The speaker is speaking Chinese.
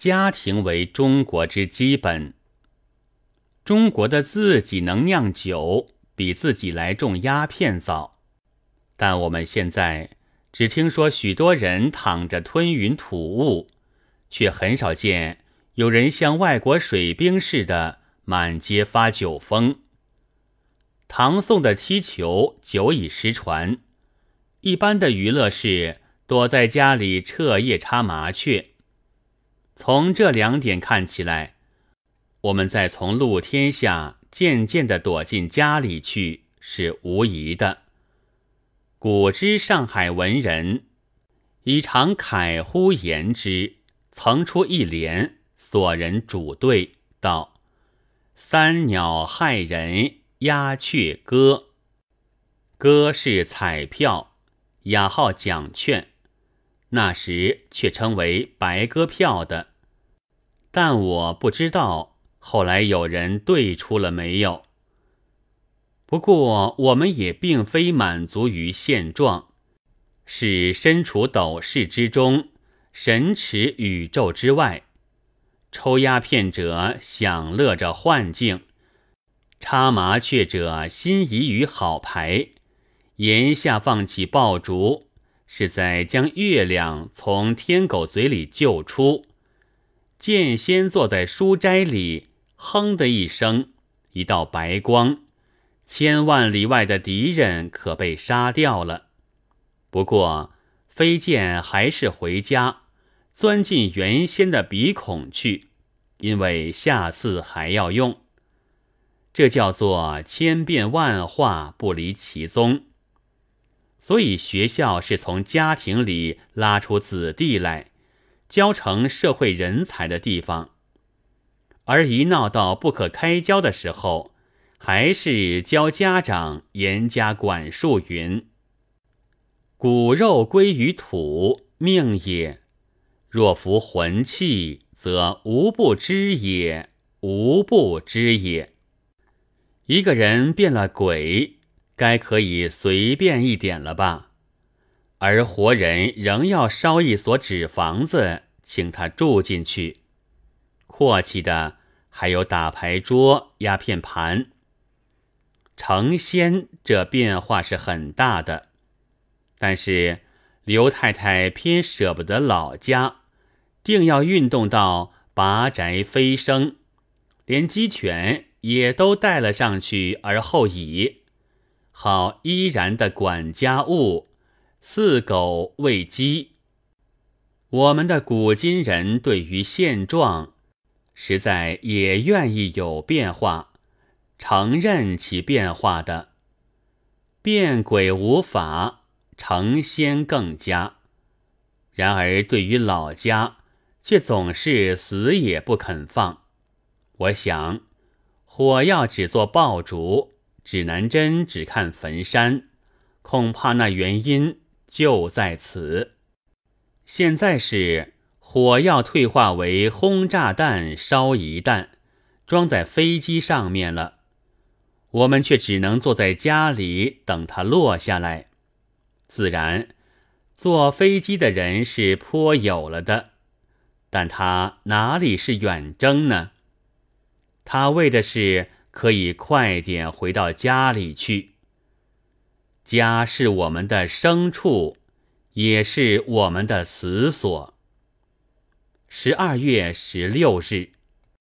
家庭为中国之基本。中国的自己能酿酒，比自己来种鸦片早。但我们现在只听说许多人躺着吞云吐雾，却很少见有人像外国水兵似的满街发酒疯。唐宋的踢球久已失传，一般的娱乐是躲在家里彻夜插麻雀。从这两点看起来。我们再从露天下渐渐地躲进家里去，是无疑的。古之上海文人，以常慨乎言之，曾出一联，所人主对道：“三鸟害人，鸦雀歌。歌是彩票，雅号奖券，那时却称为白鸽票的。但我不知道。”后来有人对出了没有？不过我们也并非满足于现状，是身处斗室之中，神驰宇宙之外。抽鸦片者享乐着幻境，插麻雀者心仪于好牌。檐下放起爆竹，是在将月亮从天狗嘴里救出。剑仙坐在书斋里。哼的一声，一道白光，千万里外的敌人可被杀掉了。不过飞剑还是回家，钻进原先的鼻孔去，因为下次还要用。这叫做千变万化不离其宗。所以学校是从家庭里拉出子弟来，教成社会人才的地方。而一闹到不可开交的时候，还是教家长严加管束。云：骨肉归于土，命也；若服魂气，则无不知也，无不知也。一个人变了鬼，该可以随便一点了吧？而活人仍要烧一所纸房子，请他住进去，阔气的。还有打牌桌、鸦片盘。成仙这变化是很大的，但是刘太太偏舍不得老家，定要运动到拔宅飞升，连鸡犬也都带了上去，而后已，好依然的管家务，似狗喂鸡。我们的古今人对于现状。实在也愿意有变化，承认其变化的，变鬼无法，成仙更加。然而对于老家，却总是死也不肯放。我想，火药只做爆竹，指南针只看坟山，恐怕那原因就在此。现在是。火药退化为轰炸弹，烧一弹，装在飞机上面了。我们却只能坐在家里等它落下来。自然，坐飞机的人是颇有了的，但他哪里是远征呢？他为的是可以快点回到家里去。家是我们的牲畜，也是我们的死所。十二月十六日。